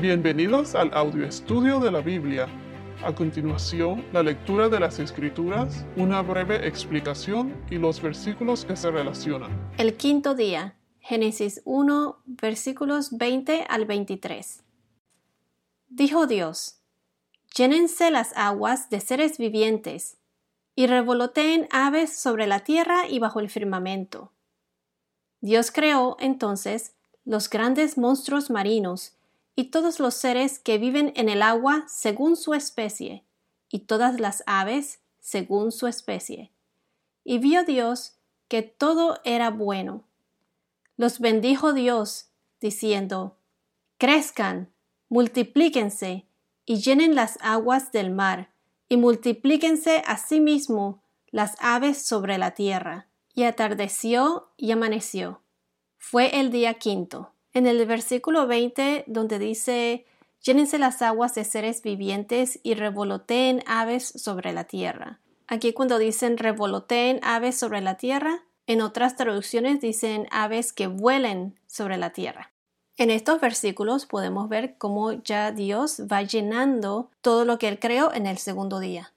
Bienvenidos al audio estudio de la Biblia. A continuación, la lectura de las Escrituras, una breve explicación y los versículos que se relacionan. El quinto día, Génesis 1, versículos 20 al 23. Dijo Dios, llénense las aguas de seres vivientes, y revoloteen aves sobre la tierra y bajo el firmamento. Dios creó entonces los grandes monstruos marinos, y todos los seres que viven en el agua según su especie, y todas las aves según su especie. Y vio Dios que todo era bueno. Los bendijo Dios, diciendo, Crezcan, multiplíquense, y llenen las aguas del mar, y multiplíquense asimismo las aves sobre la tierra. Y atardeció y amaneció. Fue el día quinto. En el versículo 20, donde dice, llénense las aguas de seres vivientes y revoloteen aves sobre la tierra. Aquí cuando dicen revoloteen aves sobre la tierra, en otras traducciones dicen aves que vuelen sobre la tierra. En estos versículos podemos ver cómo ya Dios va llenando todo lo que Él creó en el segundo día.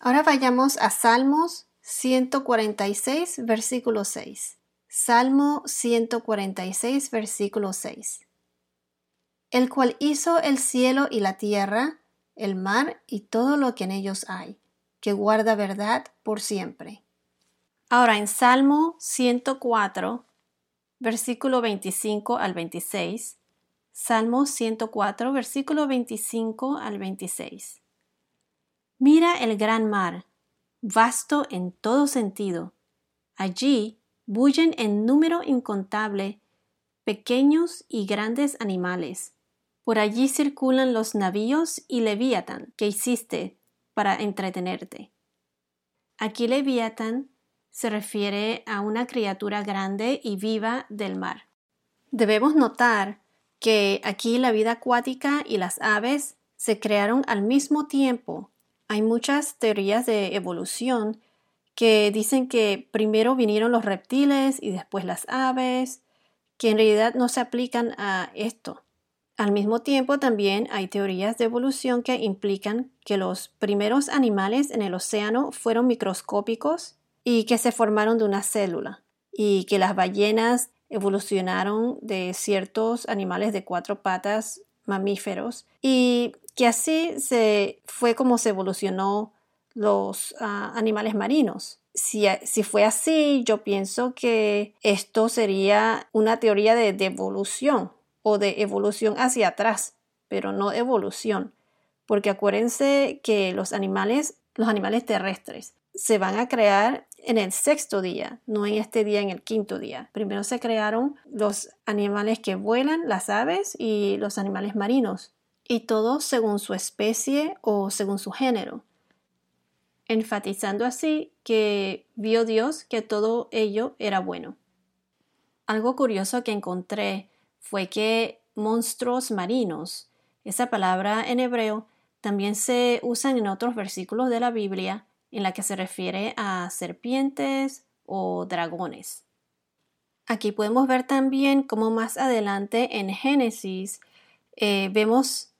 Ahora vayamos a Salmos 146, versículo 6. Salmo 146, versículo 6. El cual hizo el cielo y la tierra, el mar y todo lo que en ellos hay, que guarda verdad por siempre. Ahora en Salmo 104, versículo 25 al 26. Salmo 104, versículo 25 al 26. Mira el gran mar, vasto en todo sentido. Allí bullen en número incontable pequeños y grandes animales. Por allí circulan los navíos y Leviatán que hiciste para entretenerte. Aquí Leviatán se refiere a una criatura grande y viva del mar. Debemos notar que aquí la vida acuática y las aves se crearon al mismo tiempo. Hay muchas teorías de evolución que dicen que primero vinieron los reptiles y después las aves, que en realidad no se aplican a esto. Al mismo tiempo también hay teorías de evolución que implican que los primeros animales en el océano fueron microscópicos y que se formaron de una célula y que las ballenas evolucionaron de ciertos animales de cuatro patas mamíferos y que así se fue como se evolucionó los ah, animales marinos. Si, si, fue así, yo pienso que esto sería una teoría de devolución o de evolución hacia atrás, pero no evolución, porque acuérdense que los animales, los animales terrestres, se van a crear en el sexto día, no en este día, en el quinto día. Primero se crearon los animales que vuelan, las aves y los animales marinos, y todos según su especie o según su género enfatizando así que vio Dios que todo ello era bueno. Algo curioso que encontré fue que monstruos marinos, esa palabra en hebreo, también se usa en otros versículos de la Biblia en la que se refiere a serpientes o dragones. Aquí podemos ver también cómo más adelante en Génesis eh, vemos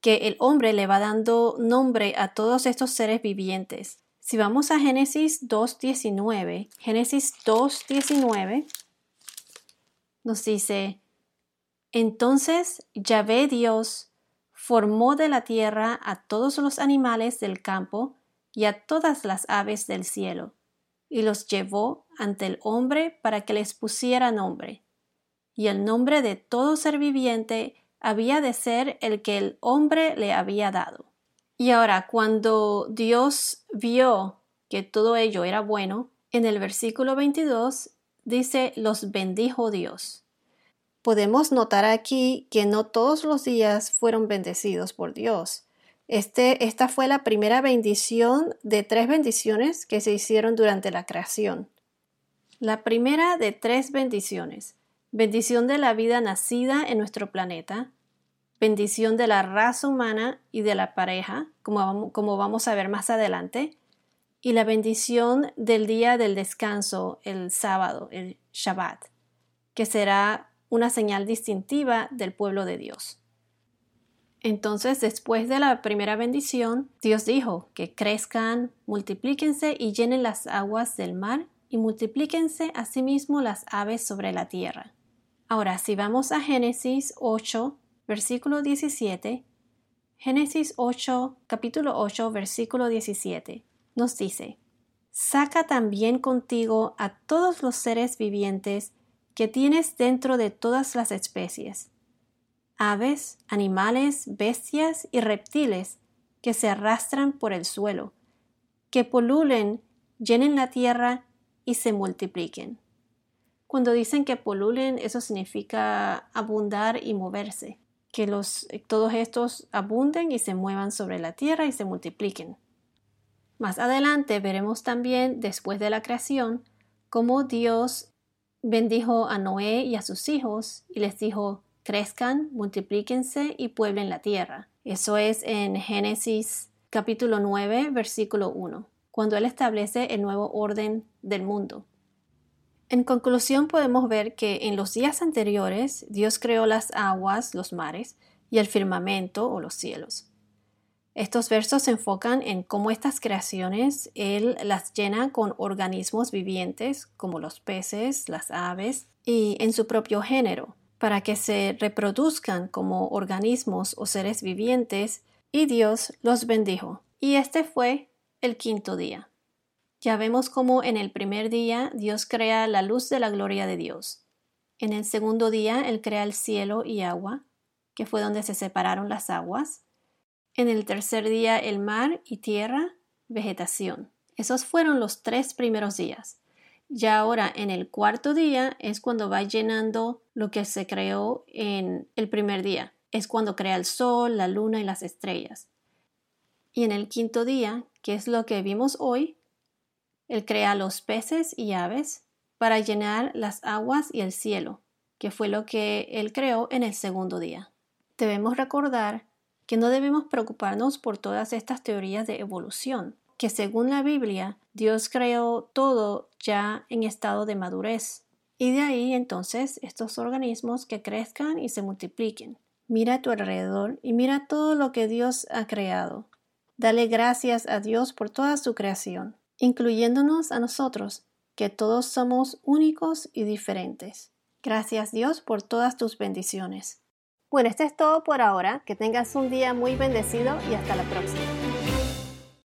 que el hombre le va dando nombre a todos estos seres vivientes. Si vamos a Génesis 2.19, Génesis 2.19 nos dice, entonces Yahvé Dios formó de la tierra a todos los animales del campo y a todas las aves del cielo, y los llevó ante el hombre para que les pusiera nombre. Y el nombre de todo ser viviente había de ser el que el hombre le había dado. Y ahora, cuando Dios vio que todo ello era bueno, en el versículo 22 dice, los bendijo Dios. Podemos notar aquí que no todos los días fueron bendecidos por Dios. Este, esta fue la primera bendición de tres bendiciones que se hicieron durante la creación. La primera de tres bendiciones bendición de la vida nacida en nuestro planeta, bendición de la raza humana y de la pareja, como, vamos a ver más adelante, y la bendición del día del descanso, el sábado, el Shabbat, que será una señal distintiva del pueblo de Dios. Entonces, después de la primera bendición, Dios dijo que crezcan, multiplíquense y llenen las aguas del mar y multiplíquense asimismo las aves sobre la tierra. Ahora, si vamos a Génesis 8, versículo 17, Génesis 8, capítulo 8, versículo 17, nos dice, Saca también contigo a todos los seres vivientes que tienes dentro de todas las especies, aves, animales, bestias y reptiles que se arrastran por el suelo, que polulen, llenen la tierra y se multipliquen. Cuando dicen que polulen, eso significa abundar y moverse, que los, todos estos abunden y se muevan sobre la tierra y se multipliquen. Más adelante veremos también, después de la creación, cómo Dios bendijo a Noé y a sus hijos y les dijo, crezcan, multiplíquense y pueblen la tierra. Eso es en Génesis capítulo 9, versículo 1, cuando Él establece el nuevo orden del mundo. En conclusión podemos ver que en los días anteriores Dios creó las aguas, los mares, y el firmamento o los cielos. Estos versos se enfocan en cómo estas creaciones Él las llena con organismos vivientes como los peces, las aves y en su propio género, para que se reproduzcan como organismos o seres vivientes, y Dios los bendijo. Y este fue el quinto día. Ya vemos cómo en el primer día Dios crea la luz de la gloria de Dios. En el segundo día Él crea el cielo y agua, que fue donde se separaron las aguas. En el tercer día el mar y tierra, vegetación. Esos fueron los tres primeros días. Ya ahora en el cuarto día es cuando va llenando lo que se creó en el primer día. Es cuando crea el sol, la luna y las estrellas. Y en el quinto día, que es lo que vimos hoy, él crea los peces y aves para llenar las aguas y el cielo, que fue lo que él creó en el segundo día. Debemos recordar que no debemos preocuparnos por todas estas teorías de evolución, que según la Biblia, Dios creó todo ya en estado de madurez. Y de ahí entonces estos organismos que crezcan y se multipliquen. Mira a tu alrededor y mira todo lo que Dios ha creado. Dale gracias a Dios por toda su creación, incluyéndonos a nosotros, que todos somos únicos y diferentes. Gracias Dios por todas tus bendiciones. Bueno, esto es todo por ahora. Que tengas un día muy bendecido y hasta la próxima.